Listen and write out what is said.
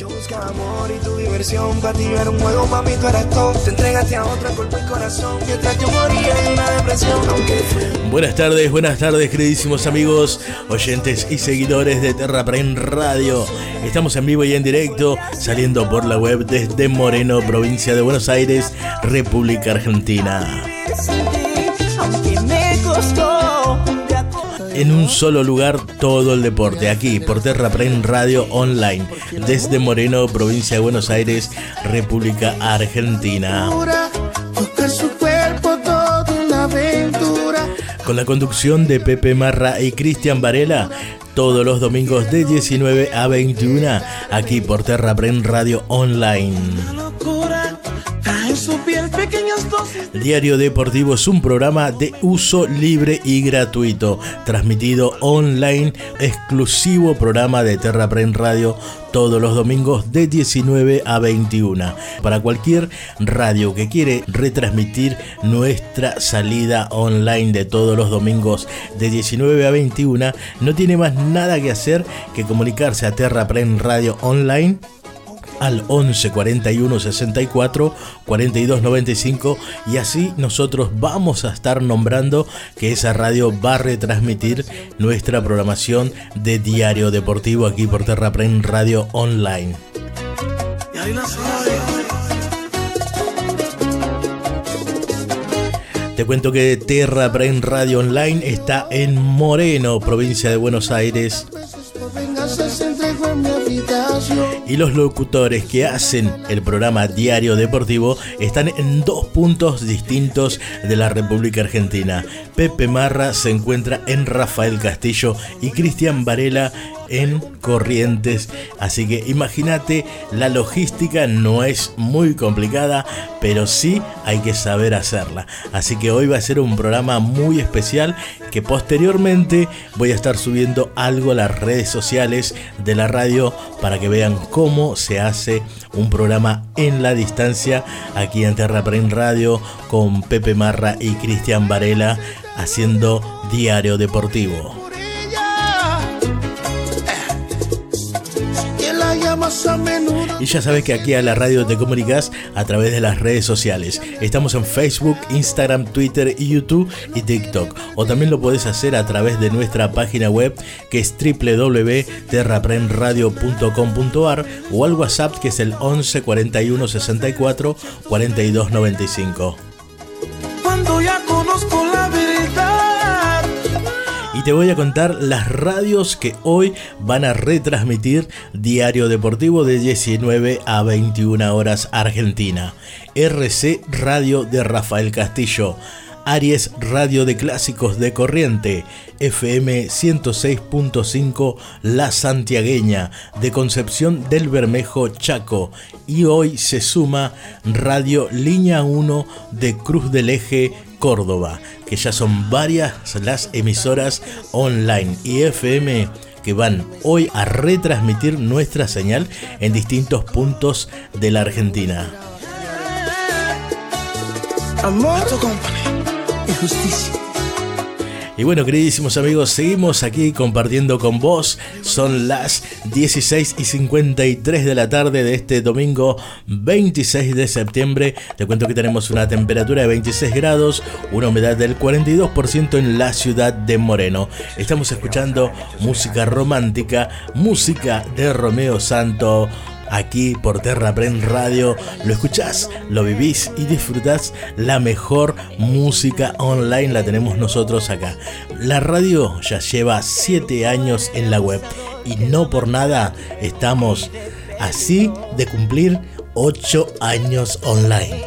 Yo buscaba amor y tu diversión, para ti era un juego, mami, tú eras todo. Te entregaste a otra cuerpo y corazón, mientras yo moría en una depresión, aunque Buenas tardes, buenas tardes, queridísimos amigos, oyentes y seguidores de Terra Prem Radio. Estamos en vivo y en directo, saliendo por la web desde Moreno, provincia de Buenos Aires, República Argentina. En un solo lugar todo el deporte, aquí por Terra Radio Online, desde Moreno, provincia de Buenos Aires, República Argentina. Con la conducción de Pepe Marra y Cristian Varela, todos los domingos de 19 a 21, aquí por Terra Radio Online. Diario Deportivo es un programa de uso libre y gratuito, transmitido online, exclusivo programa de Terra Prem Radio todos los domingos de 19 a 21. Para cualquier radio que quiere retransmitir nuestra salida online de todos los domingos de 19 a 21, no tiene más nada que hacer que comunicarse a Terra Prem Radio Online al 11 41 64 42 95 y así nosotros vamos a estar nombrando que esa radio va a retransmitir nuestra programación de diario deportivo aquí por Terra Prem Radio Online. Te cuento que Terra Prem Radio Online está en Moreno, provincia de Buenos Aires. Y los locutores que hacen el programa Diario Deportivo están en dos puntos distintos de la República Argentina. Pepe Marra se encuentra en Rafael Castillo y Cristian Varela en Corrientes. Así que imagínate, la logística no es muy complicada, pero sí hay que saber hacerla. Así que hoy va a ser un programa muy especial que posteriormente voy a estar subiendo algo a las redes sociales de la radio para que vean cómo se hace un programa en la distancia aquí en Terra Prem Radio con Pepe Marra y Cristian Varela haciendo diario deportivo. Y la llamas a menudo. Y ya sabes que aquí a la radio te comunicas a través de las redes sociales. Estamos en Facebook, Instagram, Twitter y YouTube y TikTok. O también lo puedes hacer a través de nuestra página web que es www.terrapremradio.com.ar o al WhatsApp que es el 11 41 64 42 95. Cuando ya conozco la. Y te voy a contar las radios que hoy van a retransmitir Diario Deportivo de 19 a 21 horas Argentina. RC Radio de Rafael Castillo. Aries Radio de Clásicos de Corriente, FM 106.5 La Santiagueña, de Concepción del Bermejo Chaco. Y hoy se suma Radio Línea 1 de Cruz del Eje Córdoba, que ya son varias las emisoras online y FM que van hoy a retransmitir nuestra señal en distintos puntos de la Argentina. Amor. Y justicia. Y bueno, queridísimos amigos, seguimos aquí compartiendo con vos. Son las 16 y 53 de la tarde de este domingo 26 de septiembre. Te cuento que tenemos una temperatura de 26 grados, una humedad del 42% en la ciudad de Moreno. Estamos escuchando música romántica, música de Romeo Santo aquí por Terra Prem Radio. Lo escuchás, lo vivís y disfrutás la mejor música online. La tenemos nosotros acá. La radio ya lleva 7 años en la web y no por nada estamos así de cumplir 8 años online.